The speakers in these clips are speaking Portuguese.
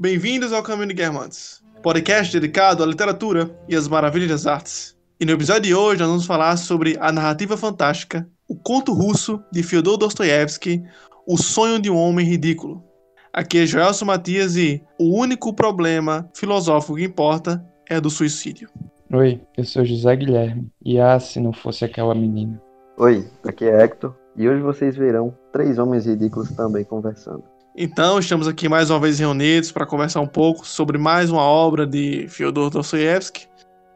Bem-vindos ao Caminho de Guermantes, podcast dedicado à literatura e às maravilhas das artes. E no episódio de hoje nós vamos falar sobre a narrativa fantástica, o conto russo de Fyodor Dostoiévski, O Sonho de um Homem Ridículo. Aqui é Joelson Matias e o único problema filosófico que importa é do suicídio. Oi, eu sou José Guilherme, e ah, se não fosse aquela menina. Oi, aqui é Hector, e hoje vocês verão três homens ridículos também conversando. Então, estamos aqui mais uma vez reunidos para conversar um pouco sobre mais uma obra de Fyodor Dostoiévski.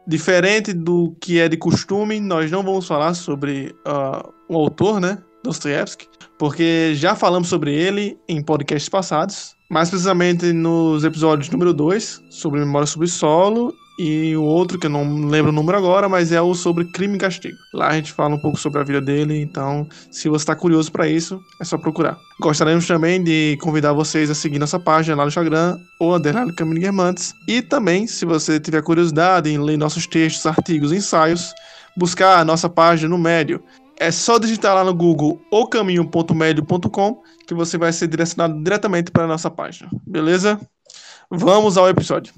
Diferente do que é de costume, nós não vamos falar sobre uh, o autor, né, Dostoiévski, porque já falamos sobre ele em podcasts passados, mais precisamente nos episódios número 2, sobre Memória Subsolo, e o outro, que eu não lembro o número agora, mas é o sobre crime e castigo. Lá a gente fala um pouco sobre a vida dele, então se você está curioso para isso, é só procurar. Gostaríamos também de convidar vocês a seguir nossa página lá no Instagram, ou Aderlado Caminho Guermantes. E também, se você tiver curiosidade em ler nossos textos, artigos e ensaios, buscar a nossa página no Médio. É só digitar lá no Google ocaminho.medio.com que você vai ser direcionado diretamente para a nossa página. Beleza? Vamos ao episódio.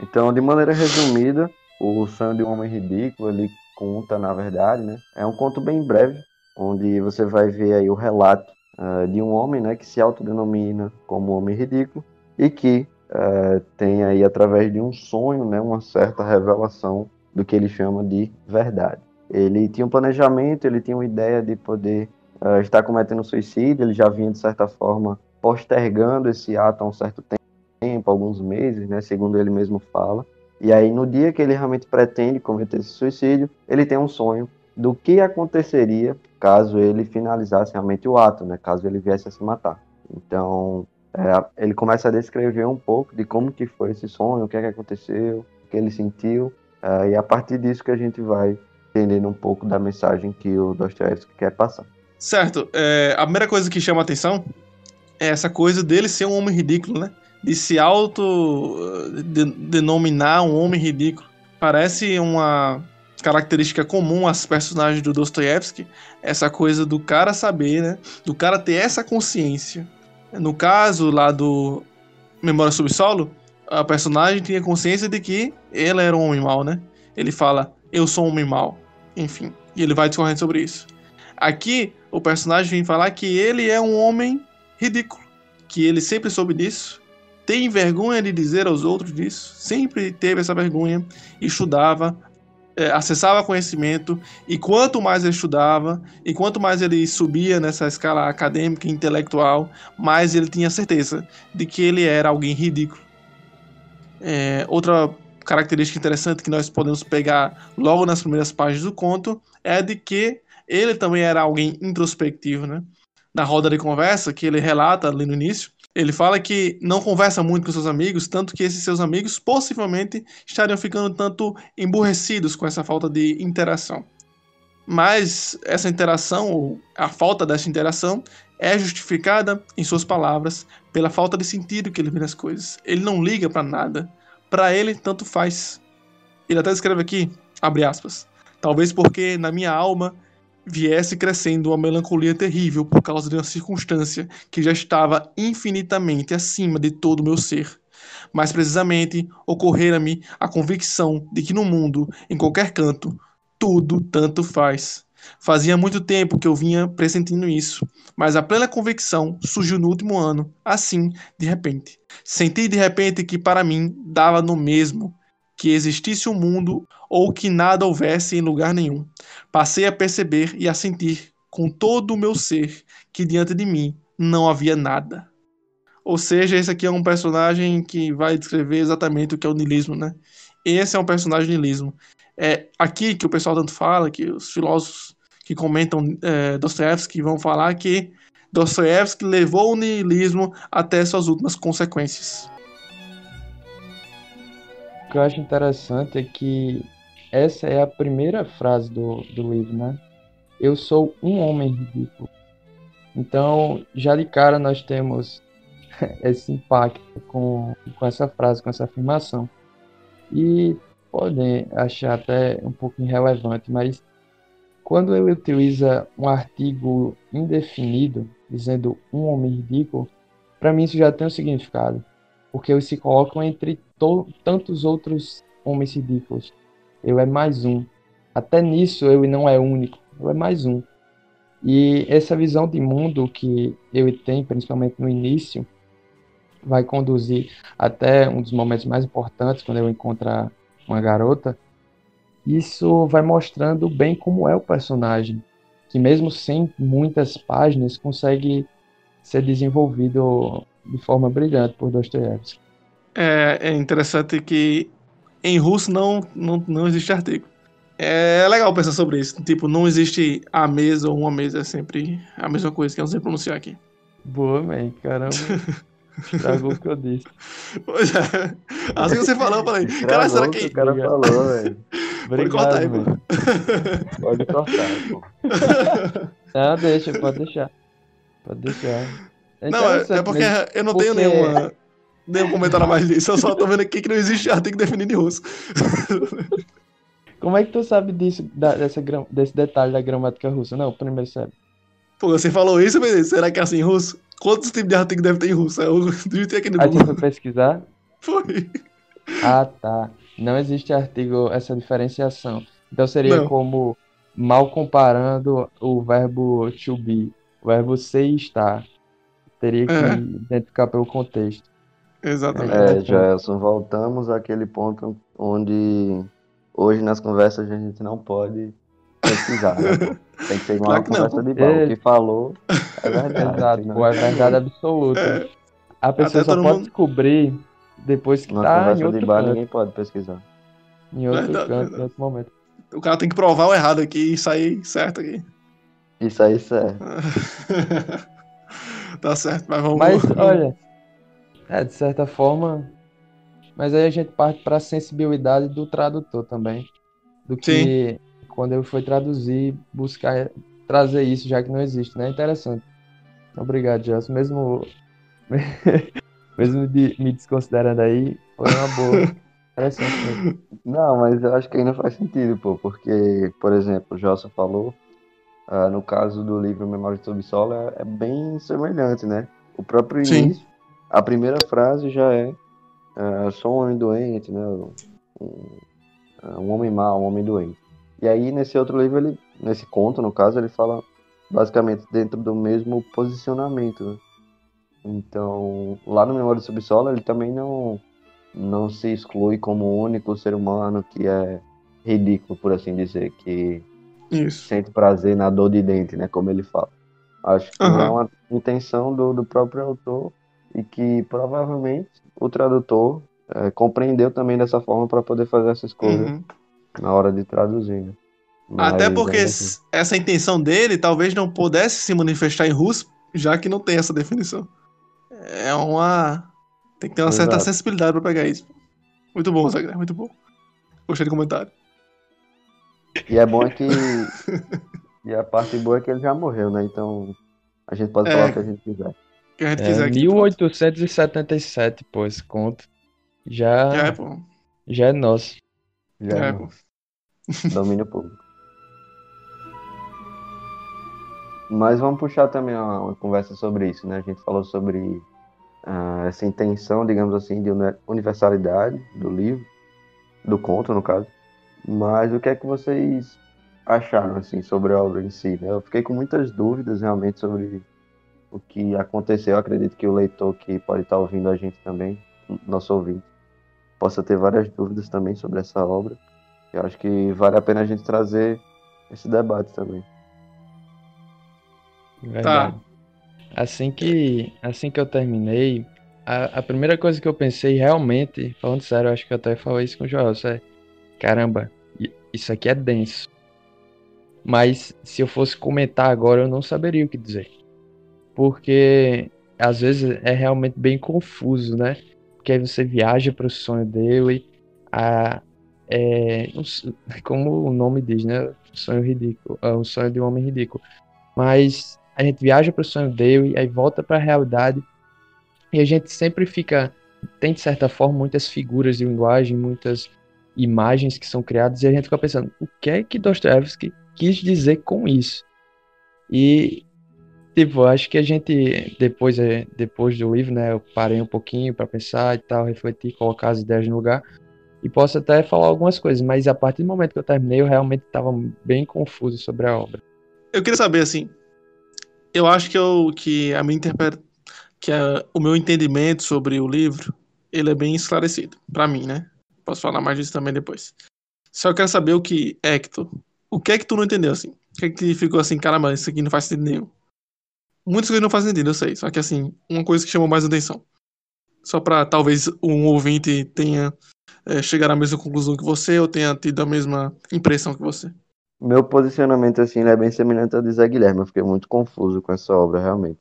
Então, de maneira resumida, o Sonho de um Homem Ridículo, ele conta, na verdade, né? É um conto bem breve, onde você vai ver aí o relato uh, de um homem, né, que se autodenomina como homem ridículo e que uh, tem aí, através de um sonho, né, uma certa revelação do que ele chama de verdade. Ele tinha um planejamento, ele tinha uma ideia de poder uh, estar cometendo suicídio, ele já vinha, de certa forma, postergando esse ato há um certo tempo tempo, alguns meses, né, segundo ele mesmo fala. E aí, no dia que ele realmente pretende cometer esse suicídio, ele tem um sonho do que aconteceria caso ele finalizasse realmente o ato, né, caso ele viesse a se matar. Então, é, ele começa a descrever um pouco de como que foi esse sonho, o que, é que aconteceu, o que ele sentiu, é, e a partir disso que a gente vai entendendo um pouco da mensagem que o Dostoevsky quer passar. Certo. É, a primeira coisa que chama a atenção é essa coisa dele ser um homem ridículo, né? De se auto-denominar um homem ridículo. Parece uma característica comum às personagens do Dostoiévski, essa coisa do cara saber, né? Do cara ter essa consciência. No caso lá do Memória Subsolo, a personagem tinha consciência de que ele era um homem mau, né? Ele fala, eu sou um homem mau. Enfim, e ele vai discorrendo sobre isso. Aqui, o personagem vem falar que ele é um homem ridículo, que ele sempre soube disso, tem vergonha de dizer aos outros disso, sempre teve essa vergonha, estudava, é, acessava conhecimento, e quanto mais ele estudava, e quanto mais ele subia nessa escala acadêmica e intelectual, mais ele tinha certeza de que ele era alguém ridículo. É, outra característica interessante que nós podemos pegar logo nas primeiras páginas do conto é de que ele também era alguém introspectivo, né? Na roda de conversa que ele relata ali no início, ele fala que não conversa muito com seus amigos, tanto que esses seus amigos possivelmente estariam ficando tanto emburrecidos com essa falta de interação. Mas essa interação, ou a falta dessa interação, é justificada, em suas palavras, pela falta de sentido que ele vê nas coisas. Ele não liga para nada. Para ele, tanto faz. Ele até escreve aqui, abre aspas, talvez porque na minha alma viesse crescendo uma melancolia terrível por causa de uma circunstância que já estava infinitamente acima de todo o meu ser. Mais precisamente, ocorrera-me a convicção de que no mundo, em qualquer canto, tudo tanto faz. Fazia muito tempo que eu vinha pressentindo isso, mas a plena convicção surgiu no último ano, assim, de repente. Senti de repente que para mim dava no mesmo que existisse um mundo ou que nada houvesse em lugar nenhum. Passei a perceber e a sentir com todo o meu ser que diante de mim não havia nada. Ou seja, esse aqui é um personagem que vai descrever exatamente o que é o niilismo, né? Esse é um personagem niilismo. É aqui que o pessoal tanto fala, que os filósofos que comentam é, Dostoiévski vão falar que Dostoiévski levou o niilismo até suas últimas consequências. Que eu acho interessante é que essa é a primeira frase do, do livro, né? Eu sou um homem ridículo. Então, já de cara nós temos esse impacto com, com essa frase, com essa afirmação. E podem achar até um pouco irrelevante, mas quando ele utiliza um artigo indefinido, dizendo um homem ridículo, para mim isso já tem um significado, porque eles se colocam entre tantos outros homens ridículos. Eu é mais um. Até nisso eu não é único, eu é mais um. E essa visão de mundo que eu tenho, principalmente no início, vai conduzir até um dos momentos mais importantes, quando eu encontro uma garota. Isso vai mostrando bem como é o personagem, que mesmo sem muitas páginas, consegue ser desenvolvido de forma brilhante por Dostoiévski. É, é interessante que em russo não, não, não existe artigo. É legal pensar sobre isso. Tipo, não existe a mesa ou uma mesa, é sempre a mesma coisa que eu não sei pronunciar aqui. Boa, man, caramba. Estragou o que eu disse. Pois é. Assim que você falou, eu falei, cara, será que. O cara falou, velho. Pode cortar aí, mano. Pode cortar, pô. Não, deixa, pode deixar. Pode deixar. É não, é, é porque eu não porque... tenho nenhuma, nenhum comentário a mais disso. Eu só tô vendo aqui que não existe artigo definido em russo. Como é que tu sabe disso, da, dessa, desse detalhe da gramática russa? Não, primeiro sério. Pô, você falou isso, mas será que é assim em russo? Quantos tipos de artigo deve ter em russo? Eu digitei aqui no Google. Foi pesquisar? Foi. Ah, tá. Não existe artigo, essa diferenciação. Então seria Não. como mal comparando o verbo to be, o verbo ser e estar. Teria que é. identificar pelo contexto. Exatamente. É, Gelson, voltamos àquele ponto onde hoje nas conversas a gente não pode pesquisar, né? Tem que ser uma claro conversa de bom. O que falou é verdade. Exato, né? é verdade absoluta. É. A pessoa Até só pode mundo... descobrir depois que Uma tá conversa em outro de bar canto. ninguém pode pesquisar. Em outro Verdade, canto, verdade. em outro momento. O cara tem que provar o errado aqui e sair certo aqui. Isso aí, certo. tá certo, mas vamos. Mas, olha, é, de certa forma. Mas aí a gente parte para a sensibilidade do tradutor também. Do que quando ele foi traduzir, buscar trazer isso, já que não existe, né? Interessante. Obrigado, Gelson. Mesmo, mesmo de, me desconsiderando aí, foi uma boa. Interessante mesmo. Não, mas eu acho que ainda faz sentido, pô, porque, por exemplo, o Jossa falou, ah, no caso do livro Memória sobre Solo, é, é bem semelhante, né? O próprio Sim. início, a primeira frase já é ah, sou um homem doente, né? Um, um homem mau, um homem doente. E aí, nesse outro livro, ele, nesse conto, no caso, ele fala basicamente dentro do mesmo posicionamento, né? Então, lá no Memória do Subsolo, ele também não, não se exclui como o único ser humano que é ridículo, por assim dizer, que Isso. sente prazer na dor de dente, né? Como ele fala. Acho que Aham. é uma intenção do, do próprio autor e que provavelmente o tradutor eh, compreendeu também dessa forma para poder fazer essa escolha Uhum. na hora de traduzir. Né? Até Mas, porque ainda assim, essa intenção dele talvez não pudesse se manifestar em russo, já que não tem essa definição. É uma. Tem que ter uma certa Exato. sensibilidade pra pegar isso. Muito bom, Zagre, muito bom. Gostei do comentário. E é bom é que. e a parte boa é que ele já morreu, né? Então a gente pode É. falar o que a gente quiser. Que a gente É, quiser aqui. 1877, pô, esse conto. Já, Já é, pô. já é nosso. Já Já é, é pô. domínio público. Mas vamos puxar também uma, uma conversa sobre isso, né? A gente falou sobre ah, essa intenção, digamos assim, de uni- universalidade do livro, do conto, no caso. Mas o que é que vocês acharam, assim, sobre a obra em si, né? Eu fiquei com muitas dúvidas, realmente, sobre o que aconteceu. Eu acredito que o leitor que pode estar ouvindo a gente também, nosso ouvinte, possa ter várias dúvidas também sobre essa obra. Eu acho que vale a pena a gente trazer esse debate também. Verdade. Assim que, assim que eu terminei, a, a primeira coisa que eu pensei realmente, falando sério, eu acho que eu até falei isso com o Joel, é, caramba, isso aqui é denso. Mas se eu fosse comentar agora, eu não saberia o que dizer. Porque às vezes é realmente bem confuso, né? Porque aí você viaja para o sonho dele, a, é, como o nome diz, né? Sonho ridículo, é um sonho de um homem ridículo. Mas a gente viaja para o sonho dele, aí volta para a realidade, e a gente sempre fica. Tem, de certa forma, muitas figuras de linguagem, muitas imagens que são criadas, e a gente fica pensando, o que é que Dostoevsky quis dizer com isso? E tipo, acho que a gente, depois, é, depois do livro, né, eu parei um pouquinho para pensar e tal, refletir, colocar as ideias no lugar. E posso até falar algumas coisas, mas a partir do momento que eu terminei, eu realmente estava bem confuso sobre a obra. Eu queria saber, assim, eu acho que, eu, que a minha interpretação, que o meu entendimento sobre o livro, ele é bem esclarecido, para mim, né? Posso falar mais disso também depois. Só quero saber o que, Hector, o que é que tu não entendeu, assim? O que é que ficou assim, caramba, isso aqui não faz sentido nenhum? Muitas coisas não fazem sentido, eu sei. Só que, assim, uma coisa que chamou mais atenção. Só para talvez um ouvinte tenha é, chegar à mesma conclusão que você ou tenha tido a mesma impressão que você. Meu posicionamento, assim, é bem semelhante ao de Zé Guilherme. Eu fiquei muito confuso com essa obra, realmente.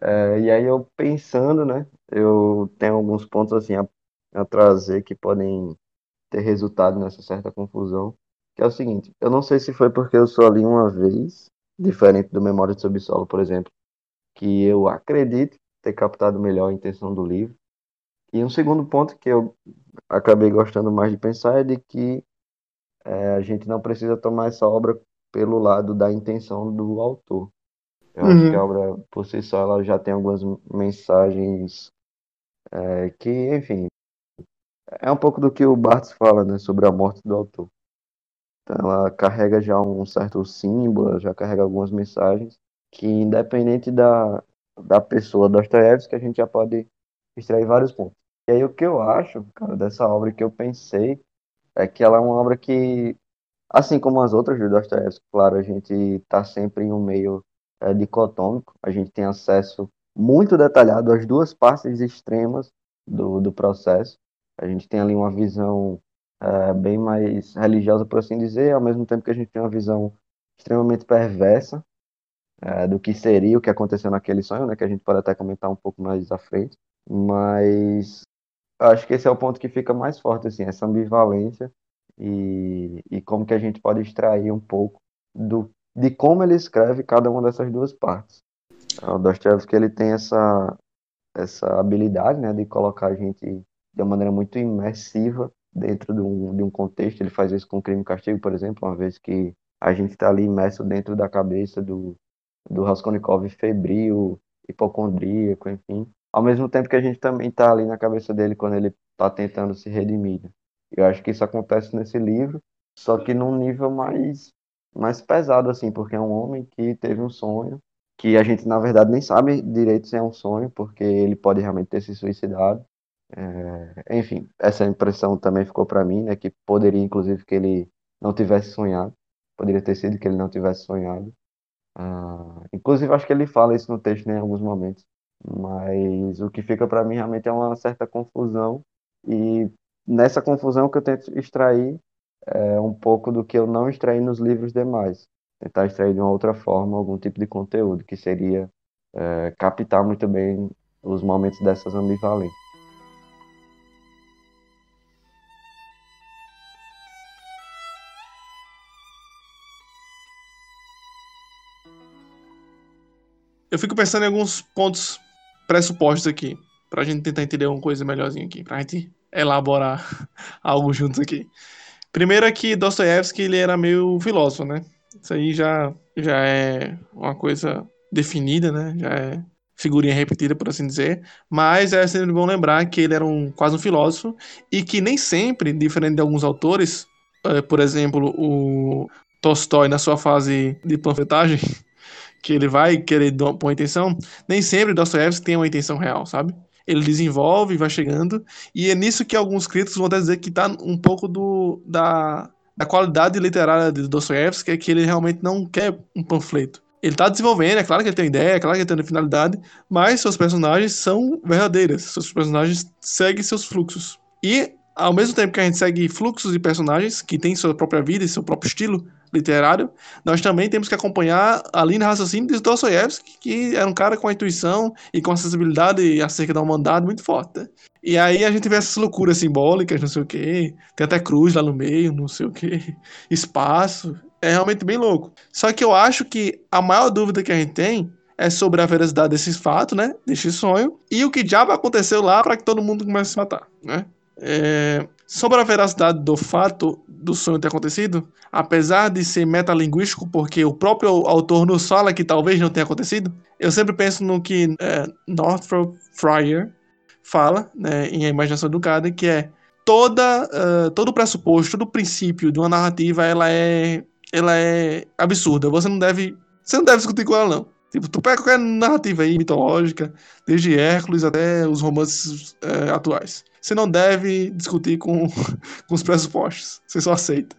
É, e aí, eu pensando, né, eu tenho alguns pontos, assim, a, a trazer que podem ter resultado nessa certa confusão. Que é o seguinte, eu não sei se foi porque eu só li uma vez, diferente do Memória de Subsolo, por exemplo, que eu acredito ter captado melhor a intenção do livro. E um segundo ponto que eu acabei gostando mais de pensar é de que é, a gente não precisa tomar essa obra pelo lado da intenção do autor. Eu uhum. acho que a obra, por si só, ela já tem algumas mensagens é, que, enfim, é um pouco do que o Barthes fala né, sobre a morte do autor. Então, ela carrega já um certo símbolo, já carrega algumas mensagens que, independente da, da pessoa Dostoiévski, a gente já pode extrair vários pontos. E aí, o que eu acho, cara, dessa obra que eu pensei é que ela é uma obra que, assim como as outras do Dostoiévski, claro, a gente está sempre em um meio é, dicotômico, a gente tem acesso muito detalhado às duas partes extremas do, do processo. A gente tem ali uma visão é, bem mais religiosa, por assim dizer, ao mesmo tempo que a gente tem uma visão extremamente perversa é, do que seria o que aconteceu naquele sonho, né, que a gente pode até comentar um pouco mais à frente. Mas acho que esse é o ponto que fica mais forte, assim, essa ambivalência e, e como que a gente pode extrair um pouco do, de como ele escreve cada uma dessas duas partes. O Dostoevsky, ele tem essa, essa habilidade, né, de colocar a gente de uma maneira muito imersiva dentro de um, de um contexto. Ele faz isso com Crime e Castigo, por exemplo, uma vez que a gente está ali imerso dentro da cabeça do, do Raskolnikov febril, hipocondríaco, enfim ao mesmo tempo que a gente também está ali na cabeça dele quando ele está tentando se redimir. Né? Eu acho que isso acontece nesse livro, só que num nível mais, mais pesado, assim, porque é um homem que teve um sonho, que a gente, na verdade, nem sabe direito se é um sonho, porque ele pode realmente ter se suicidado. É, enfim, essa impressão também ficou para mim, né, que poderia, inclusive, que ele não tivesse sonhado, poderia ter sido que ele não tivesse sonhado. Ah, inclusive, acho que ele fala isso no texto né, em alguns momentos, mas o que fica para mim realmente é uma certa confusão e nessa confusão que eu tento extrair é um pouco do que eu não extraí nos livros demais. Tentar extrair de uma outra forma algum tipo de conteúdo, que seria é, captar muito bem os momentos dessas ambivalências. Eu fico pensando em alguns pontos pressupostos aqui, pra gente tentar entender uma coisa melhorzinha aqui, pra gente elaborar algo juntos aqui. Primeiro é que Dostoiévski ele era meio filósofo, né? Isso aí já, já é uma coisa definida, né? Já é figurinha repetida, por assim dizer. Mas é sempre bom lembrar que ele era um, quase um filósofo e que nem sempre, diferente de alguns autores, é, por exemplo, o Tolstói na sua fase de panfletagem, que ele vai querer pôr intenção, nem sempre Dostoiévski tem uma intenção real, sabe? Ele desenvolve, vai chegando, e é nisso que alguns críticos vão dizer que tá um pouco do, da, da qualidade literária de Dostoiévski, é que ele realmente não quer um panfleto. Ele tá desenvolvendo, é claro que ele tem ideia, é claro que ele tem finalidade, mas seus personagens são verdadeiras, seus personagens seguem seus fluxos. E, ao mesmo tempo que a gente segue fluxos de personagens que têm sua própria vida e seu próprio estilo, literário, nós também temos que acompanhar a linha de raciocínio de Dostoiévski, que era um cara com a intuição e com a sensibilidade acerca da humanidade muito forte. Né? E aí a gente vê essas loucuras simbólicas, não sei o quê, tem até cruz lá no meio, não sei o quê, espaço, é realmente bem louco. Só que eu acho que a maior dúvida que a gente tem é sobre a veracidade desses fatos, né, desse sonho, e o que diabo aconteceu lá para que todo mundo comece a se matar, né? É, Sobre a veracidade do fato do sonho ter acontecido, apesar de ser metalinguístico, porque o próprio autor nos fala que talvez não tenha acontecido, eu sempre penso no que é, Northrop Fryer fala né, em A Imaginação Educada, que é toda, uh, todo o pressuposto, todo o princípio de uma narrativa, ela é, ela é absurda. Você não deve, você não deve discutir com ela, não. Tipo, tu pega qualquer narrativa aí mitológica, desde Hércules até os romances uh, atuais. Você não deve discutir com, com os pressupostos. Você só aceita.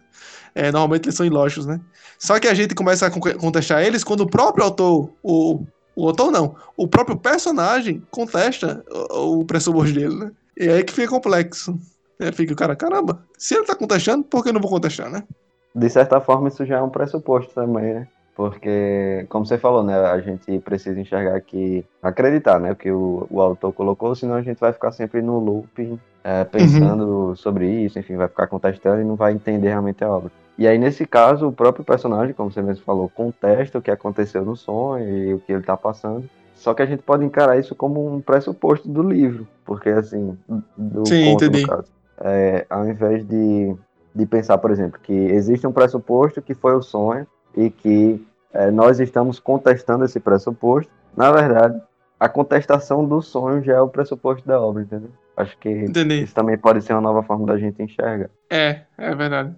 É, normalmente eles são ilógicos, né? Só que a gente começa a contestar eles quando o próprio autor, o, o autor não, o próprio personagem contesta o, o pressuposto dele, né? E aí que fica complexo. É, fica o cara, caramba, se ele tá contestando, por que eu não vou contestar, né? De certa forma, isso já é um pressuposto também, né? Porque, como você falou, né, a gente precisa enxergar que, acreditar, né, que o, o autor colocou, senão a gente vai ficar sempre no loop, é, pensando uhum. sobre isso, enfim, vai ficar contestando e não vai entender realmente a obra. E aí, nesse caso, o próprio personagem, como você mesmo falou, contesta o que aconteceu no sonho e o que ele está passando. Só que a gente pode encarar isso como um pressuposto do livro, porque, assim, do Sim, conto, entendi. no caso. É, ao invés de, de pensar, por exemplo, que existe um pressuposto que foi o sonho e que é, nós estamos contestando esse pressuposto, na verdade, a contestação do sonho já é o pressuposto da obra, entendeu? Acho que Entendi. isso também pode ser uma nova forma da gente enxergar. É, é verdade.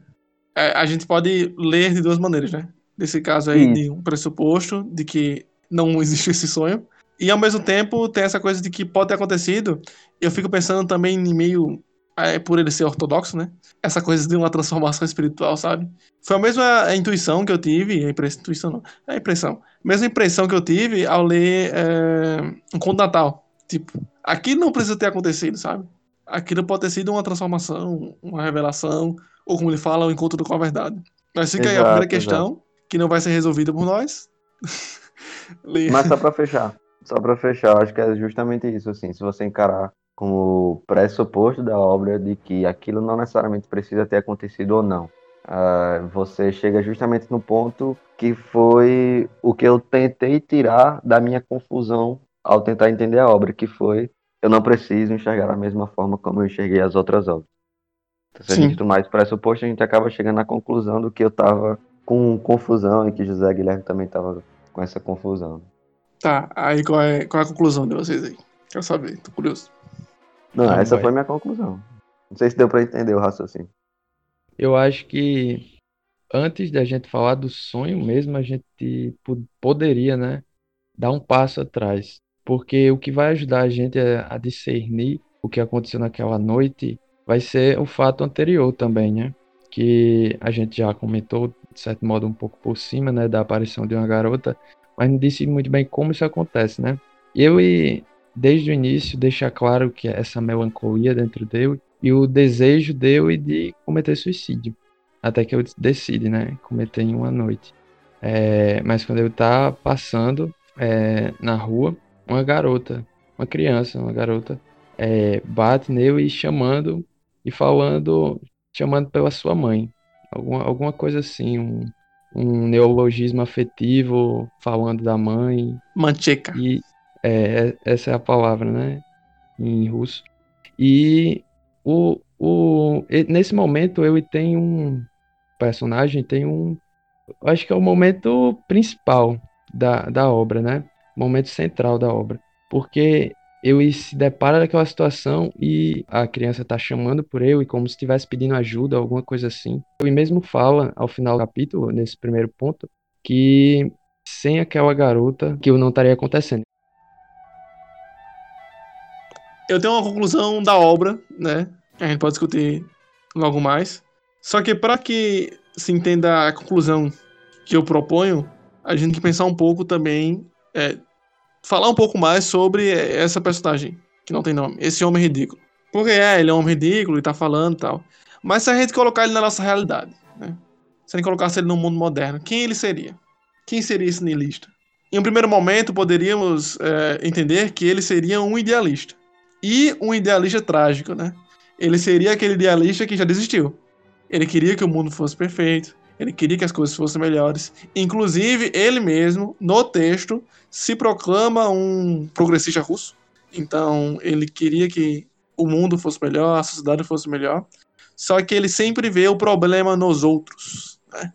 É, a gente pode ler de duas maneiras, né? Nesse caso aí, de um pressuposto de que não existe esse sonho. E ao mesmo tempo tem essa coisa de que pode ter acontecido. Eu fico pensando também em meio é, por ele ser ortodoxo, né? Essa coisa de uma transformação espiritual, sabe? Foi a mesma intuição que eu tive, a impressão, intuição não, é a impressão. A mesma impressão que eu tive ao ler é, um conto natal. Tipo, aquilo não precisa ter acontecido, sabe? Aquilo pode ter sido uma transformação, uma revelação, ou como ele fala, o um encontro com a verdade. Mas fica exato, aí a primeira questão, exato. que não vai ser resolvida por nós. Mas só pra fechar, só pra fechar, acho que é justamente isso, assim, se você encarar como pressuposto da obra de que aquilo não necessariamente precisa ter acontecido ou não. Uh, você chega justamente no ponto que foi o que eu tentei tirar da minha confusão ao tentar entender a obra, que foi eu não preciso enxergar da mesma forma como eu enxerguei as outras obras. Então, se Sim. a gente esse pressuposto, a gente acaba chegando à conclusão do que eu estava com confusão e que José Guilherme também estava com essa confusão. Tá, aí qual é, qual é a conclusão de vocês aí? Quero saber, tô curioso. Não, essa vai. foi minha conclusão. Não sei se deu para entender o raciocínio. Eu acho que antes da gente falar do sonho mesmo, a gente poderia, né, dar um passo atrás. Porque o que vai ajudar a gente a discernir o que aconteceu naquela noite vai ser o fato anterior também, né? Que a gente já comentou, de certo modo, um pouco por cima, né, da aparição de uma garota, mas não disse muito bem como isso acontece, né? Eu e desde o início deixa claro que essa melancolia dentro dele e o desejo dele de cometer suicídio. Até que ele decide, né? Cometer em uma noite. É, mas quando ele tá passando é, na rua, uma garota, uma criança, uma garota, é, bate nele e chamando e falando, chamando pela sua mãe. Alguma, alguma coisa assim, um, um neologismo afetivo falando da mãe. Mancheca. E, é, é, essa é a palavra, né? Em russo. E o, o, nesse momento ele tem um personagem, tem um. Acho que é o momento principal da, da obra, né? Momento central da obra. Porque ele se depara daquela situação e a criança tá chamando por ele como se estivesse pedindo ajuda, alguma coisa assim. Ele mesmo fala ao final do capítulo, nesse primeiro ponto, que sem aquela garota que não estaria acontecendo eu tenho uma conclusão da obra, né? A gente pode discutir logo mais. Só que para que se entenda a conclusão que eu proponho, a gente tem que pensar um pouco também, é, falar um pouco mais sobre essa personagem que não tem nome, esse homem ridículo. Porque é, ele é um homem ridículo e tá falando e tal. Mas se a gente colocar ele na nossa realidade, né? Se a gente colocasse ele no mundo moderno, quem ele seria? Quem seria esse niilista? Em um primeiro momento, poderíamos é, entender que ele seria um idealista e um idealista trágico, né? Ele seria aquele idealista que já desistiu. Ele queria que o mundo fosse perfeito, ele queria que as coisas fossem melhores. Inclusive, ele mesmo, no texto, se proclama um progressista russo. Então, ele queria que o mundo fosse melhor, a sociedade fosse melhor. só que ele sempre vê o problema nos outros. Né?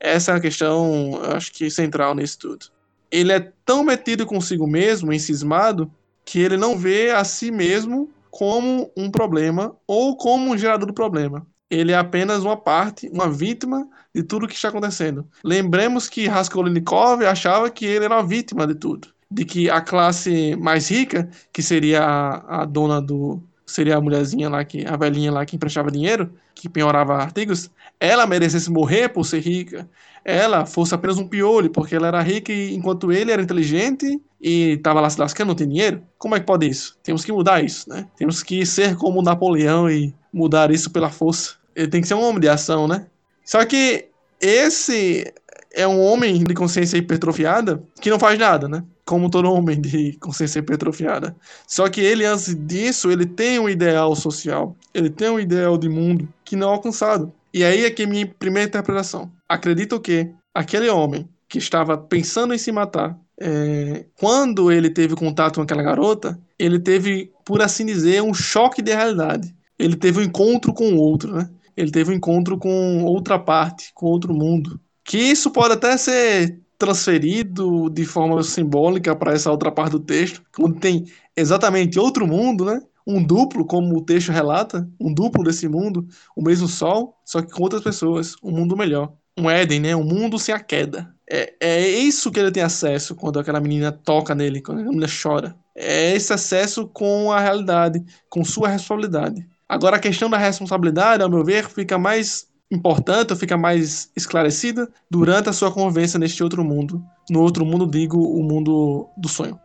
Essa é a questão, acho que central nisso tudo. Ele é tão metido consigo mesmo, encismado, que ele não vê a si mesmo como um problema ou como um gerador do problema. Ele é apenas uma parte, uma vítima de tudo que está acontecendo. Lembremos que Raskolnikov achava que ele era uma vítima de tudo. De que a classe mais rica, que seria a, a dona do. seria a mulherzinha lá, que, a velhinha lá que emprestava dinheiro, que penhorava artigos, ela merecesse morrer por ser rica. Ela fosse apenas um piolho, porque ela era rica e, enquanto ele era inteligente e estava lá se lascando, não tem dinheiro. Como é que pode isso? Temos que mudar isso, né? Temos que ser como Napoleão e mudar isso pela força. Ele tem que ser um homem de ação, né? Só que esse é um homem de consciência hipertrofiada que não faz nada, né? Como todo homem de consciência hipertrofiada. Só que ele, antes disso, ele tem um ideal social. Ele tem um ideal de mundo que não é alcançado. E aí é que é minha primeira interpretação. Acredito que aquele homem que estava pensando em se matar, é, quando ele teve contato com aquela garota, ele teve, por assim dizer, um choque de realidade. Ele teve um encontro com o outro, né? ele teve um encontro com outra parte, com outro mundo. Que isso pode até ser transferido de forma simbólica para essa outra parte do texto, quando tem exatamente outro mundo, né? Um duplo, como o texto relata, um duplo desse mundo, o mesmo sol, só que com outras pessoas, um mundo melhor. Um Éden, né? Um mundo sem a queda. É, é isso que ele tem acesso quando aquela menina toca nele, quando a menina chora. É esse acesso com a realidade, com sua responsabilidade. Agora, a questão da responsabilidade, ao meu ver, fica mais importante, fica mais esclarecida durante a sua convivência neste outro mundo. No outro mundo, digo, o mundo do sonho.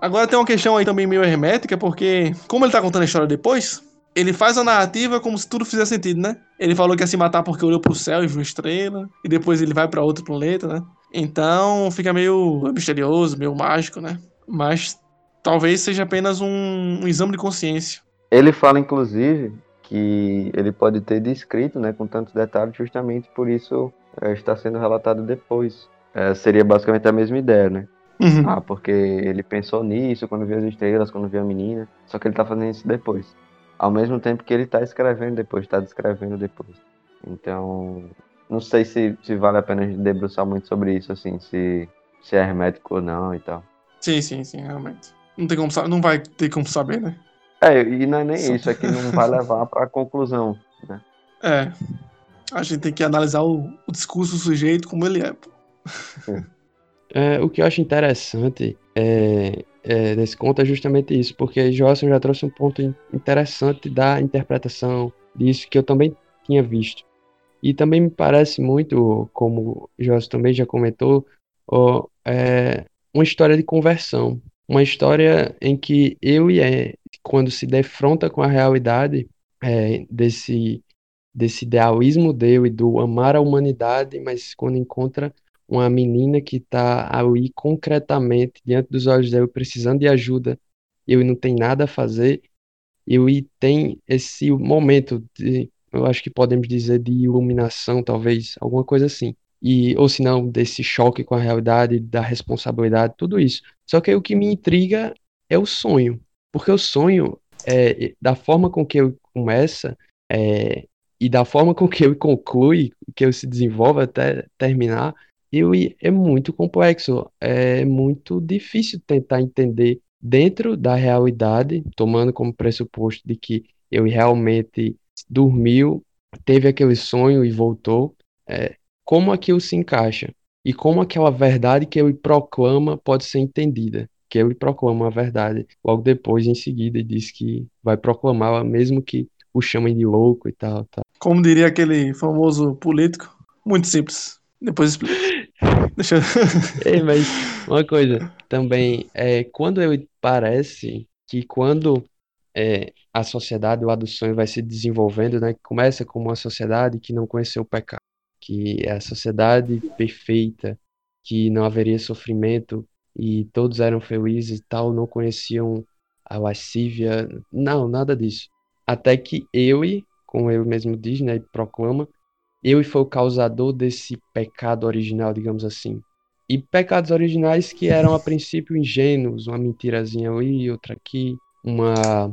Agora tem uma questão aí também meio hermética, porque como ele tá contando a história depois, ele faz a narrativa como se tudo fizesse sentido, né? Ele falou que ia se matar porque olhou pro céu e viu estrela, e depois ele vai para outro planeta, né? Então fica meio misterioso, meio mágico, né? mas talvez seja apenas um, um exame de consciência. Ele fala, inclusive, que ele pode ter descrito, né, com tantos detalhes, justamente por isso é, está sendo relatado depois. É, seria basicamente a mesma ideia, né? Uhum. Ah, porque ele pensou nisso quando viu as estrelas, quando viu a menina, só que ele está fazendo isso depois. Ao mesmo tempo que ele está escrevendo depois, está descrevendo depois. Então, não sei se, se vale a pena a gente debruçar muito sobre isso, assim, se, se é hermético ou não e tal. Sim, sim, sim, realmente. Não, tem como, não vai ter como saber, né? É, e não é nem Só... isso, é que não vai levar para a conclusão, né? É. A gente tem que analisar o, o discurso do sujeito como ele é. é o que eu acho interessante é, é, nesse conto é justamente isso, porque Johnson já trouxe um ponto interessante da interpretação disso que eu também tinha visto. E também me parece muito, como Joss também já comentou, ó, é, uma história de conversão, uma história em que eu e é, quando se defronta com a realidade é, desse desse idealismo dele do amar a humanidade, mas quando encontra uma menina que está ali concretamente diante dos olhos dele precisando de ajuda, ele não tem nada a fazer, ele tem esse momento de, eu acho que podemos dizer de iluminação, talvez, alguma coisa assim e ou se não desse choque com a realidade, da responsabilidade, tudo isso. Só que o que me intriga é o sonho, porque o sonho é da forma com que ele começa é, e da forma com que ele conclui, que ele se desenvolve até terminar, ele é muito complexo, é muito difícil tentar entender dentro da realidade, tomando como pressuposto de que ele realmente dormiu, teve aquele sonho e voltou. É, como aquilo se encaixa e como aquela verdade que ele proclama pode ser entendida. Que ele proclama a verdade, logo depois, em seguida, diz que vai proclamá-la, mesmo que o chamem de louco e tal, tal. Como diria aquele famoso político, muito simples. Depois explico. Deixa eu... Ei, mas uma coisa também é quando parece que quando é, a sociedade lá do sonho vai se desenvolvendo, né, começa como uma sociedade que não conheceu o pecado, que é a sociedade perfeita, que não haveria sofrimento e todos eram felizes e tal, não conheciam a lascívia, não, nada disso. Até que eu, como ele mesmo diz, né, proclama, eu foi o causador desse pecado original, digamos assim. E pecados originais que eram a princípio ingênuos, uma mentirazinha ali, outra aqui, uma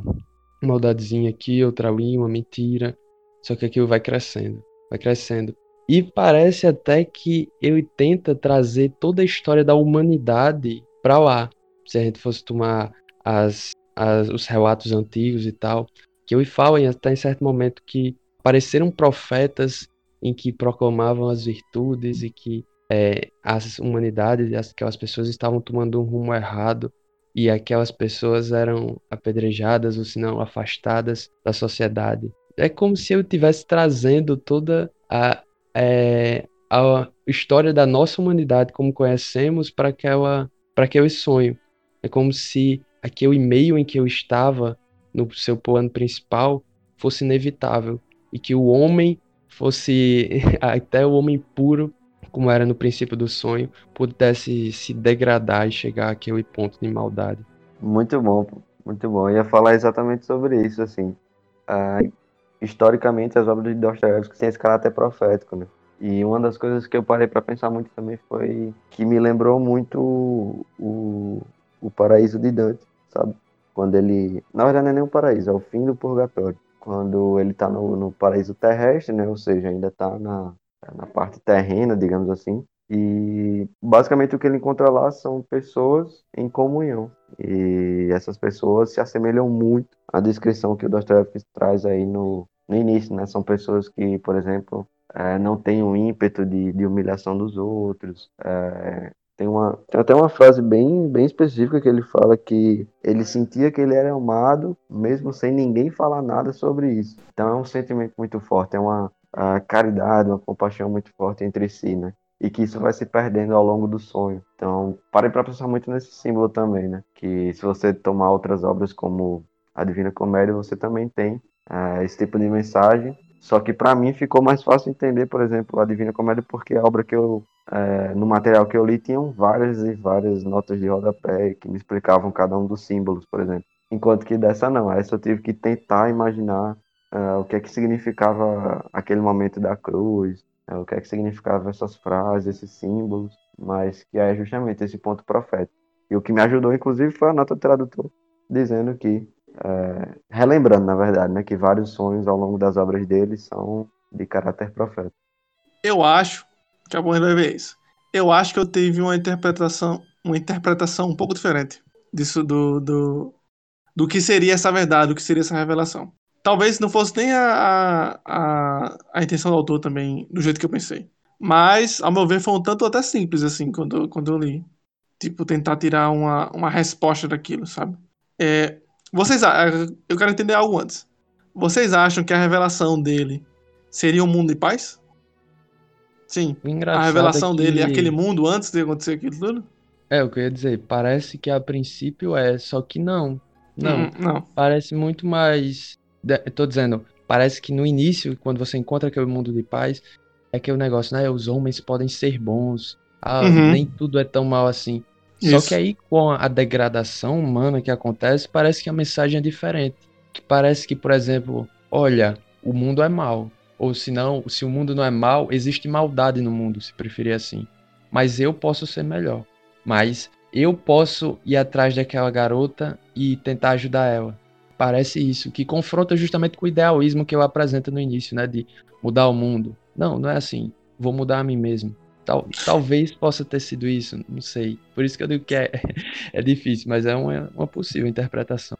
maldadezinha aqui, outra ali, uma mentira. Só que aquilo vai crescendo, vai crescendo. E parece até que ele tenta trazer toda a história da humanidade para lá. Se a gente fosse tomar as, as, os relatos antigos e tal, que ele fala até em certo momento que apareceram profetas em que proclamavam as virtudes e que é, as humanidades, aquelas pessoas estavam tomando um rumo errado e aquelas pessoas eram apedrejadas ou se não afastadas da sociedade. É como se eu estivesse trazendo toda a, é, a história da nossa humanidade como conhecemos para aquela para aquele sonho. É como se aquele meio em que eu estava no seu plano principal fosse inevitável e que o homem fosse até o homem puro, como era no princípio do sonho, pudesse se degradar e chegar àquele ponto de maldade. Muito bom, muito bom. Eu ia falar exatamente sobre isso, assim. Ah, historicamente, as obras de Dostoiévski têm esse caráter profético, né? E uma das coisas que eu parei para pensar muito também foi que me lembrou muito o, o paraíso de Dante, sabe? Quando ele. Na verdade, não é nem o paraíso, é o fim do purgatório quando ele está no, no, paraíso terrestre, né? Ou seja, ainda está na, na parte terrena, digamos assim. E basicamente o que ele encontra lá são pessoas em comunhão. E essas pessoas se assemelham muito à descrição que o Dostoevsky traz aí no, no início, né? São pessoas que, por exemplo, é, não têm um ímpeto de, de humilhação dos outros, é, tem, uma, tem até uma frase bem, bem específica que ele fala que ele sentia que ele era amado, mesmo sem ninguém falar nada sobre isso. Então é um sentimento muito forte, é uma caridade, uma compaixão muito forte entre si, né? E que isso vai se perdendo ao longo do sonho. Então, parem para pensar muito nesse símbolo também, né? Que se você tomar outras obras como a Divina Comédia, você também tem uh, esse tipo de mensagem. Só que para mim ficou mais fácil entender, por exemplo, a Divina Comédia, porque a obra que eu é, no material que eu li tinham várias e várias notas de rodapé que me explicavam cada um dos símbolos, por exemplo. Enquanto que dessa não, essa eu tive que tentar imaginar uh, o que é que significava aquele momento da cruz, uh, o que é que significava essas frases, esses símbolos, mas que é justamente esse ponto profético. E o que me ajudou, inclusive, foi a nota do tradutor, dizendo que, uh, relembrando, na verdade, né, que vários sonhos ao longo das obras dele são de caráter profético. Eu acho que a Bonner vai ver isso. Eu acho que eu tive uma interpretação, uma interpretação um pouco diferente disso do, do, do que seria essa verdade, do que seria essa revelação. Talvez não fosse nem a, a, a intenção do autor também, do jeito que eu pensei. Mas, ao meu ver, foi um tanto até simples, assim, quando, quando eu li. Tipo, tentar tirar uma, uma resposta daquilo, sabe? É, vocês, eu quero entender algo antes. Vocês acham que a revelação dele seria um mundo de paz? Sim. a revelação é que... dele é aquele mundo antes de acontecer aquilo tudo? É, o que eu ia dizer. Parece que a princípio é, só que não. Não. Hum, não. Parece muito mais. Eu tô dizendo, parece que no início, quando você encontra aquele mundo de paz, é aquele negócio, né? Os homens podem ser bons. Ah, uhum. nem tudo é tão mal assim. Isso. Só que aí, com a degradação humana que acontece, parece que a mensagem é diferente. Que parece que, por exemplo, olha, o mundo é mal. Ou se não, se o mundo não é mal, existe maldade no mundo, se preferir assim. Mas eu posso ser melhor. Mas eu posso ir atrás daquela garota e tentar ajudar ela. Parece isso, que confronta justamente com o idealismo que eu apresento no início, né? De mudar o mundo. Não, não é assim. Vou mudar a mim mesmo. Tal, talvez possa ter sido isso, não sei. Por isso que eu digo que é, é difícil, mas é uma, uma possível interpretação.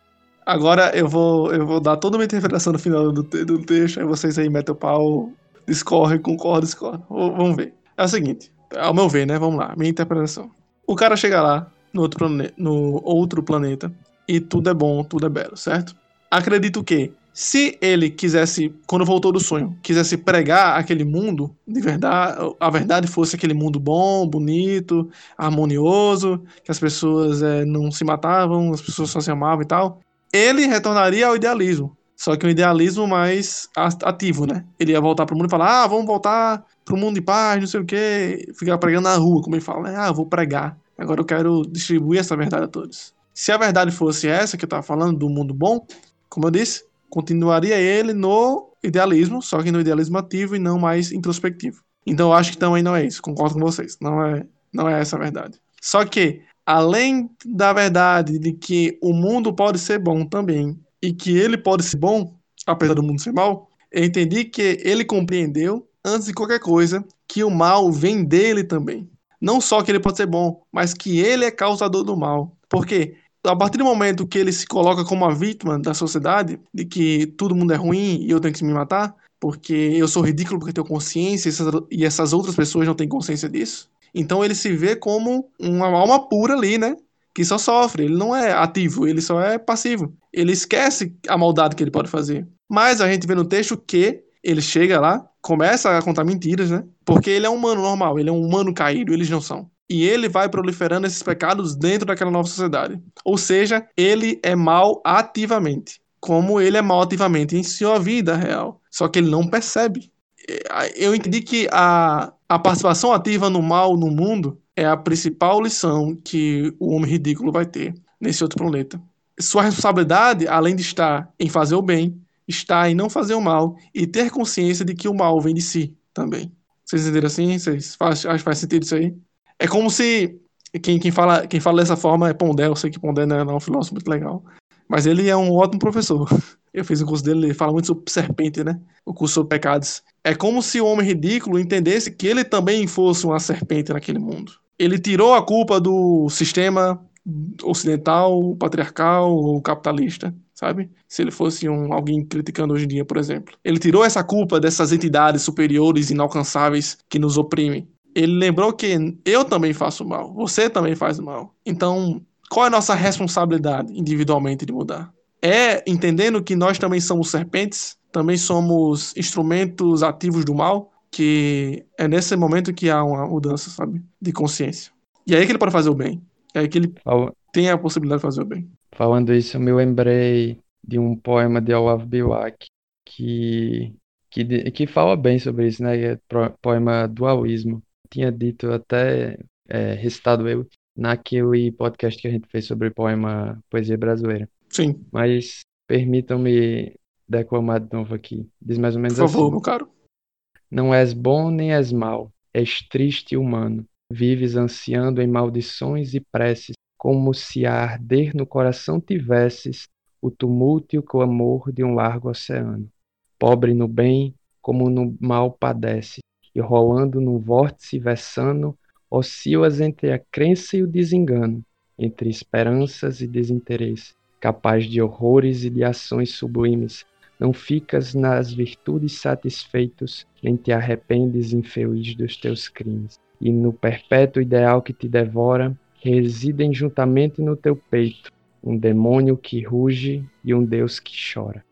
Agora eu vou, eu vou dar toda uma interpretação no final do, do texto, aí vocês aí metem o pau, discorrem, concordam, discordam. Vamos ver. É o seguinte, ao meu ver, né? Vamos lá, minha interpretação. O cara chega lá, no outro, plane no outro planeta, e tudo é bom, tudo é belo, certo? Acredito que, se ele quisesse, quando voltou do sonho, quisesse pregar aquele mundo de verdade, a verdade fosse aquele mundo bom, bonito, harmonioso, que as pessoas é, não se matavam, as pessoas só se amavam e tal, ele retornaria ao idealismo. Só que um idealismo mais ativo, né? Ele ia voltar pro mundo e falar: ah, vamos voltar pro mundo de paz, não sei o quê. Ficar pregando na rua, como ele fala, né? Ah, vou pregar. Agora eu quero distribuir essa verdade a todos. Se a verdade fosse essa que eu tava falando, do mundo bom, como eu disse, continuaria ele no idealismo, só que no idealismo ativo e não mais introspectivo. Então eu acho que também não é isso, concordo com vocês. Não é, Não é essa a verdade. Só que, além da verdade de que o mundo pode ser bom também, e que ele pode ser bom, apesar do mundo ser mal, eu entendi que ele compreendeu, antes de qualquer coisa, que o mal vem dele também. Não só que ele pode ser bom, mas que ele é causador do mal. Porque a partir do momento que ele se coloca como a vítima da sociedade, de que todo mundo é ruim e eu tenho que me matar, porque eu sou ridículo porque tenho consciência e essas outras pessoas não têm consciência disso. Então ele se vê como uma alma pura ali, né? Que só sofre, ele não é ativo, ele só é passivo. Ele esquece a maldade que ele pode fazer. Mas a gente vê no texto que ele chega lá, começa a contar mentiras, né? Porque ele é um humano normal, ele é um humano caído, eles não são. E ele vai proliferando esses pecados dentro daquela nova sociedade. Ou seja, ele é mal ativamente. Como ele é mal ativamente em sua vida real. Só que ele não percebe. É, eu entendi que a, a participação ativa no mal no mundo é a principal lição que o homem ridículo vai ter nesse outro planeta. Sua responsabilidade, além de estar em fazer o bem, está em não fazer o mal e ter consciência de que o mal vem de si também. Vocês entenderam assim? Vocês faz, acho que faz sentido isso aí? É como se quem, quem, fala, quem fala dessa forma é Pondé. Eu sei que Pondé não é um filósofo muito legal. Mas ele é um ótimo professor. Eu fiz o curso dele, ele fala muito sobre serpente, né? O curso sobre pecados. É como se o homem ridículo entendesse que ele também fosse uma serpente naquele mundo. Ele tirou a culpa do sistema ocidental, patriarcal ou capitalista, sabe? Se ele fosse um alguém criticando hoje em dia, por exemplo. Ele tirou essa culpa dessas entidades superiores inalcançáveis que nos oprimem. Ele lembrou que eu também faço mal, você também faz mal. Então, qual é a nossa responsabilidade individualmente de mudar? É entendendo que nós também somos serpentes, também somos instrumentos ativos do mal, que é nesse momento que há uma mudança, sabe? De consciência. E é aí que ele pode fazer o bem. É aí que ele Fala... tem a possibilidade de fazer o bem. Falando isso, eu me lembrei de um poema de Olavo Biwak que, que, que fala bem sobre isso, né? É poema Dualismo. Tinha dito até, é, recitado eu, naquele podcast que a gente fez sobre poema Poesia Brasileira. Sim. Mas permitam-me declamar de novo aqui. Diz mais ou menos Por favor, assim. meu caro. Não és bom nem és mal, és triste e humano. Vives ansiando em maldições e preces, como se a arder no coração tivesses o tumulto e o clamor de um largo oceano. Pobre no bem, como no mal padece, e rolando num vórtice vessano, oscilas entre a crença e o desengano, entre esperanças e desinteresse, capaz de horrores e de ações sublimes. Não ficas nas virtudes satisfeitos, nem te arrependes infeliz dos teus crimes. E no perpétuo ideal que te devora, residem juntamente no teu peito um demônio que ruge e um Deus que chora.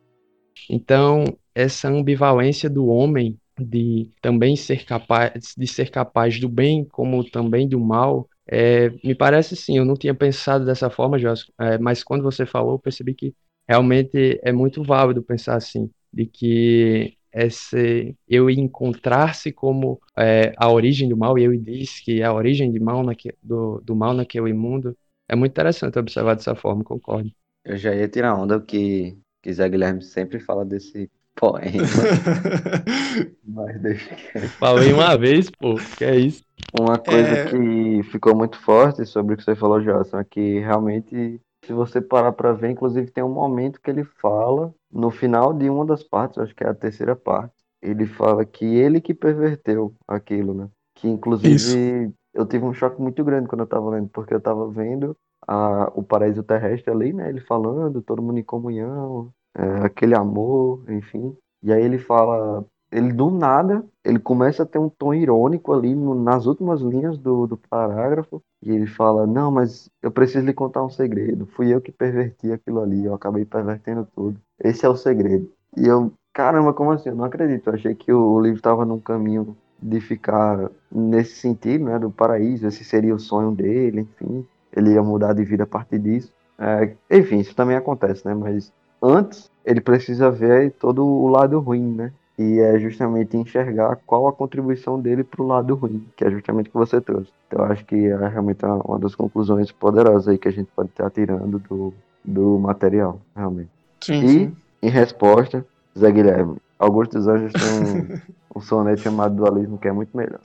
Então, essa ambivalência do homem de também ser capaz de ser capaz do bem como também do mal, é, me parece sim, eu não tinha pensado dessa forma, Josco, é, mas quando você falou, eu percebi que realmente é muito válido pensar assim, de que esse eu encontrar-se como é, a origem do mal, e eu disse que a origem de mal naque, do, do mal naquele mundo, é muito interessante observar dessa forma, concordo. Eu já ia tirar onda que, que Zé Guilherme sempre fala desse poema. mas deixa Falei uma vez, pô, que é isso. Uma coisa é... que ficou muito forte sobre o que você falou, Josson, é que realmente se você parar para ver, inclusive tem um momento que ele fala, no final de uma das partes, acho que é a terceira parte, ele fala que ele que perverteu aquilo, né? Que inclusive Isso. eu tive um choque muito grande quando eu tava lendo, porque eu tava vendo a, o paraíso terrestre ali, né? Ele falando, todo mundo em comunhão, é, aquele amor, enfim. E aí ele fala ele do nada, ele começa a ter um tom irônico ali no, nas últimas linhas do, do parágrafo, e ele fala, não, mas eu preciso lhe contar um segredo, fui eu que perverti aquilo ali, eu acabei pervertendo tudo. Esse é o segredo. E eu, caramba, como assim? Eu não acredito, eu achei que o, o livro estava num caminho de ficar nesse sentido, né, do paraíso, esse seria o sonho dele, enfim, ele ia mudar de vida a partir disso. É, enfim, isso também acontece, né, mas antes ele precisa ver todo o lado ruim, né, e é justamente enxergar qual a contribuição dele para o lado ruim, que é justamente o que você trouxe. Então acho que é realmente uma das conclusões poderosas aí que a gente pode estar tirando do, do material, realmente. Sim, e, sim. em resposta, Zé Guilherme, Augusto dos Anjos tem um, um soneto chamado Dualismo que é muito melhor.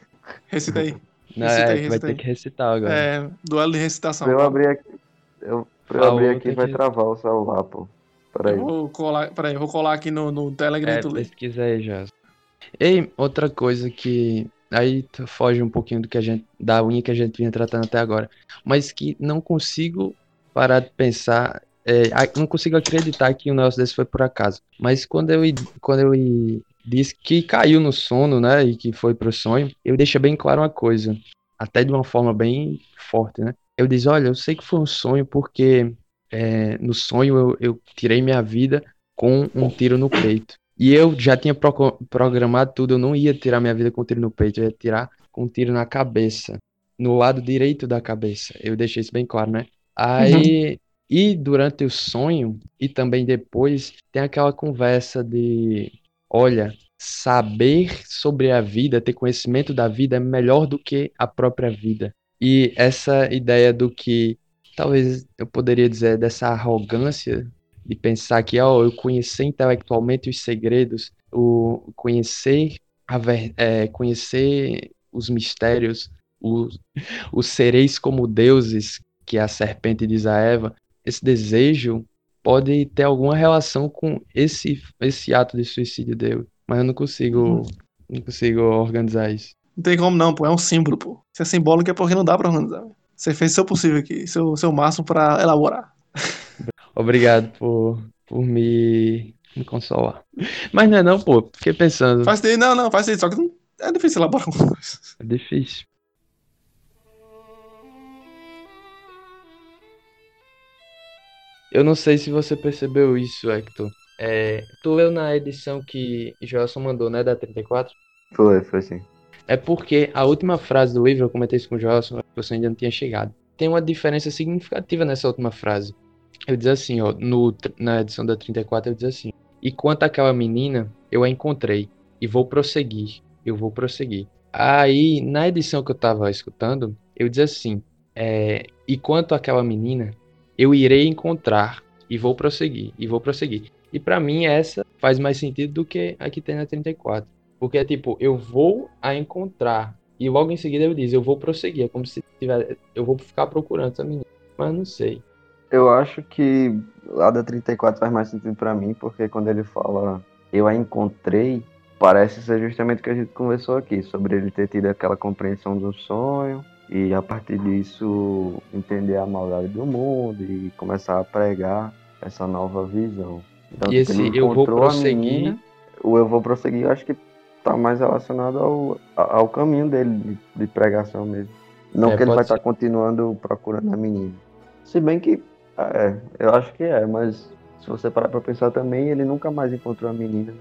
Esse daí. Não, Recita é, aí, vai recita ter aí. que recitar agora. É, duelo de recitação. Pra eu abrir aqui, eu, pra eu abrir aqui vai que- travar o celular, pô. Peraí. Eu vou colar, peraí, vou colar aqui no, no Telegram É, e tu pesquisa aí, já. Ei, outra coisa que aí tu foge um pouquinho do que a gente da unha que a gente vinha tratando até agora, mas que não consigo parar de pensar, é, não consigo acreditar que um negócio desse foi por acaso. Mas quando eu quando eu disse que caiu no sono, né, e que foi pro sonho, eu deixei bem claro uma coisa, até de uma forma bem forte, né? Eu disse, olha, eu sei que foi um sonho porque é, no sonho eu, eu tirei minha vida com um tiro no peito. E eu já tinha proco- programado tudo, eu não ia tirar minha vida com um tiro no peito, eu ia tirar com um tiro na cabeça, no lado direito da cabeça. Eu deixei isso bem claro, né? Aí, e durante o sonho, e também depois, tem aquela conversa de: olha, saber sobre a vida, ter conhecimento da vida é melhor do que a própria vida. E essa ideia do que, talvez eu poderia dizer, dessa arrogância de pensar que, ó, eu conhecer intelectualmente os segredos, o conhecer a ver, é, conhecer os mistérios, os, os sereis como deuses, que a serpente diz a Eva, esse desejo pode ter alguma relação com esse, esse ato de suicídio dele, mas eu não consigo, não consigo organizar isso. Não tem como não, pô. É um símbolo, pô. Se é simbólico é porque não dá pra organizar. Você fez o seu possível aqui, seu, seu máximo pra elaborar. Obrigado por, por me, me consolar. Mas não é não, pô. Fiquei pensando. Faz daí, não, não, faz daí. Só que não- é difícil elaborar com coisa. É difícil. Eu não sei se você percebeu isso, Hector. É, tu leu na edição que Joelson mandou, né, da 34? Foi, foi sim. É porque a última frase do livro, eu comentei isso com o Joelson, você ainda não tinha chegado. Tem uma diferença significativa nessa última frase. Eu diz assim, ó, no, na edição da 34 eu diz assim: E quanto àquela menina, eu a encontrei e vou prosseguir. Eu vou prosseguir. Aí, na edição que eu tava escutando, eu diz assim: é, E quanto àquela menina, eu irei encontrar e vou prosseguir. E vou prosseguir. E pra mim essa faz mais sentido do que a que tem na 34. Porque é tipo, eu vou a encontrar. E logo em seguida eu diz, eu vou prosseguir. É como se tiver, eu vou ficar procurando essa menina. Mas não sei. Eu acho que lá da 34 faz mais sentido pra mim, porque quando ele fala eu a encontrei, parece ser justamente o que a gente conversou aqui, sobre ele ter tido aquela compreensão do sonho e a partir disso entender a maldade do mundo e começar a pregar essa nova visão. Então, E tipo, esse ele eu vou a prosseguir. menina, o eu vou prosseguir, eu acho que tá mais relacionado ao, ao caminho dele de, de pregação mesmo. Não É, que ele vai estar ser. continuando procurando a menina. Se bem que é, eu acho que é, mas se você parar pra pensar também, ele nunca mais encontrou a menina né?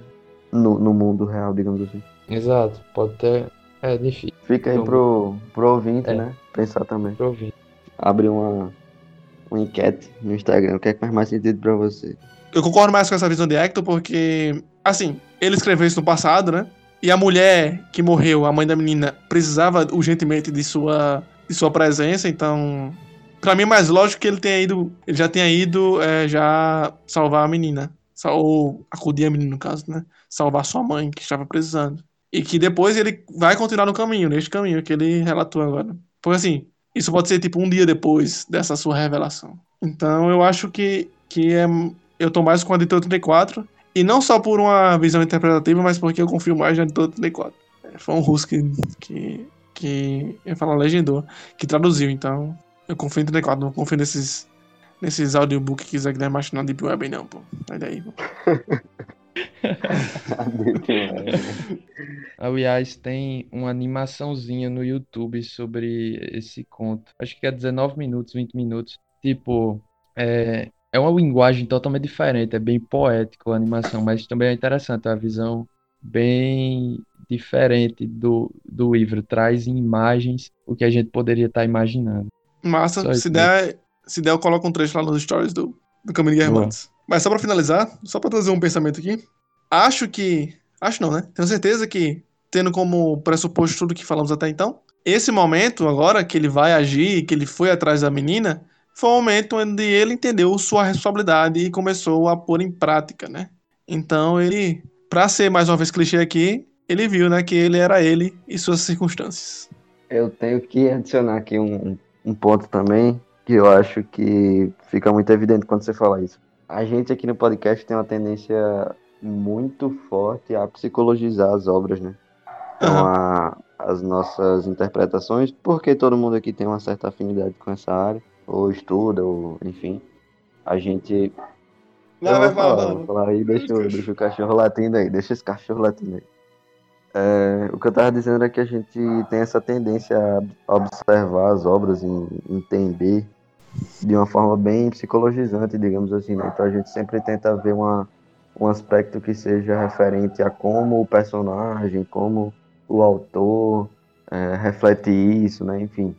no, no mundo real, digamos assim. Exato, pode ter. É difícil Fica aí Vamos. pro, pro ouvinte, É. né? Pensar também. pra ouvir. Abre uma, uma enquete no Instagram, o que é que faz mais sentido pra você? Eu concordo mais com essa visão de Hector, porque, assim, ele escreveu isso no passado, né? E a mulher que morreu, a mãe da menina, precisava urgentemente de sua, de sua presença, então. Pra mim é mais lógico que ele tenha ido. Ele já tenha ido é, já salvar a menina. Ou acudir a menina, no caso, né? Salvar sua mãe, que estava precisando. E que depois ele vai continuar no caminho, neste caminho que ele relatou agora. Porque assim, isso pode ser tipo um dia depois dessa sua revelação. Então eu acho que, que é, eu tô mais com a de 34. E não só por uma visão interpretativa, mas porque eu confio mais na de 34. É, Foi um russo que, que, que eu falar legendou, que traduziu, então eu confio em 34, não confio nesses, nesses audiobooks que que der mais na Deep Web, não, pô. Sai daí, pô. Aliás, tem uma animaçãozinha no YouTube sobre esse conto. Acho que é 19 minutos, 20 minutos. Tipo, é, é uma linguagem totalmente diferente, é bem poético a animação, mas também é interessante, é uma visão bem diferente do, do livro. Traz em imagens o que a gente poderia estar imaginando. Massa, Só se der, se der, eu coloco um trecho lá nos stories do, do Caminho. Guermantes. Mas só pra finalizar, só pra trazer um pensamento aqui. Acho que. Acho não, né? Tenho certeza que, tendo como pressuposto tudo que falamos até então, esse momento agora que ele vai agir, que ele foi atrás da menina, foi o momento onde ele entendeu sua responsabilidade e começou a pôr em prática, né? Então ele, pra ser mais uma vez clichê aqui, ele viu, né, que ele era ele e suas circunstâncias. Eu tenho que adicionar aqui um, um ponto também, que eu acho que fica muito evidente quando você fala isso. A gente aqui no podcast tem uma tendência muito forte a psicologizar as obras, né? Então, a, as nossas interpretações, porque todo mundo aqui tem uma certa afinidade com essa área, ou estuda, ou enfim. A gente. Vai, Eu vai, falar, vou falar aí, deixa, deixa o cachorro latindo aí, deixa esse cachorro latindo aí. É, o que eu tava dizendo é que a gente tem essa tendência a observar as obras e entender de uma forma bem psicologizante, digamos assim, né? Então a gente sempre tenta ver uma, um aspecto que seja referente a como o personagem, como o autor é, reflete isso, né? Enfim.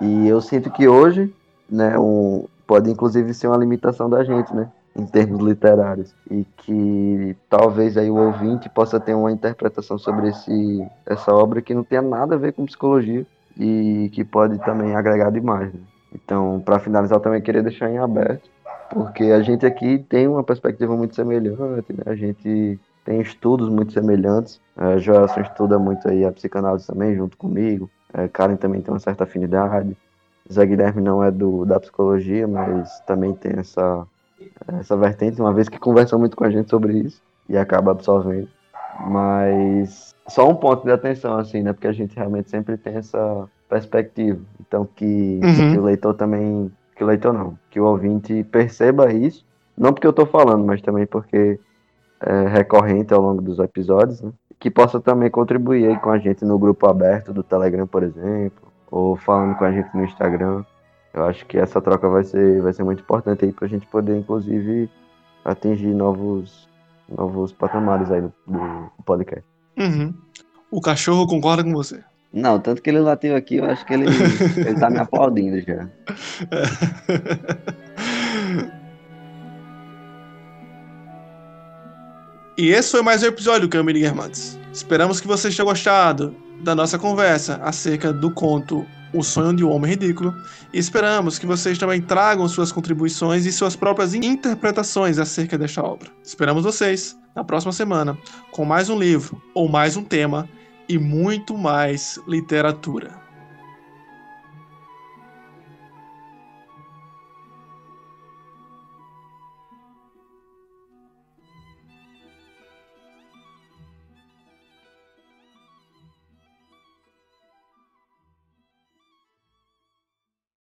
E eu sinto que hoje, né, um, pode inclusive ser uma limitação da gente, né? Em termos literários. E que talvez aí o ouvinte possa ter uma interpretação sobre esse, essa obra que não tenha nada a ver com psicologia e que pode também agregar demais, né? Então, para finalizar, eu também queria deixar em aberto, porque a gente aqui tem uma perspectiva muito semelhante, né? A gente tem estudos muito semelhantes. A Joelson estuda muito aí a psicanálise também, junto comigo. A Karen também tem uma certa afinidade. Zé Guilherme não é do, da psicologia, mas também tem essa, essa vertente, uma vez que conversa muito com a gente sobre isso e acaba absorvendo. Mas só um ponto de atenção, assim, né? Porque a gente realmente sempre tem essa perspectiva. Então que, Uhum. que o leitor também. Que o leitor não, que o ouvinte perceba isso. Não porque eu tô falando, mas também porque é recorrente ao longo dos episódios, né? Que possa também contribuir com a gente no grupo aberto do Telegram, por exemplo, ou falando com a gente no Instagram. Eu acho que essa troca vai ser, vai ser muito importante aí pra gente poder, inclusive, atingir novos, novos patamares aí do, do podcast. Uhum. O cachorro concorda com você. Não, tanto que ele latiu aqui, eu acho que ele, ele tá me aplaudindo já. E esse foi mais um episódio do Câmara Guermantes. Esperamos que vocês tenham gostado da nossa conversa acerca do conto O Sonho de um Homem Ridículo. E esperamos que vocês também tragam suas contribuições e suas próprias interpretações acerca desta obra. Esperamos vocês na próxima semana com mais um livro ou mais um tema e muito mais literatura.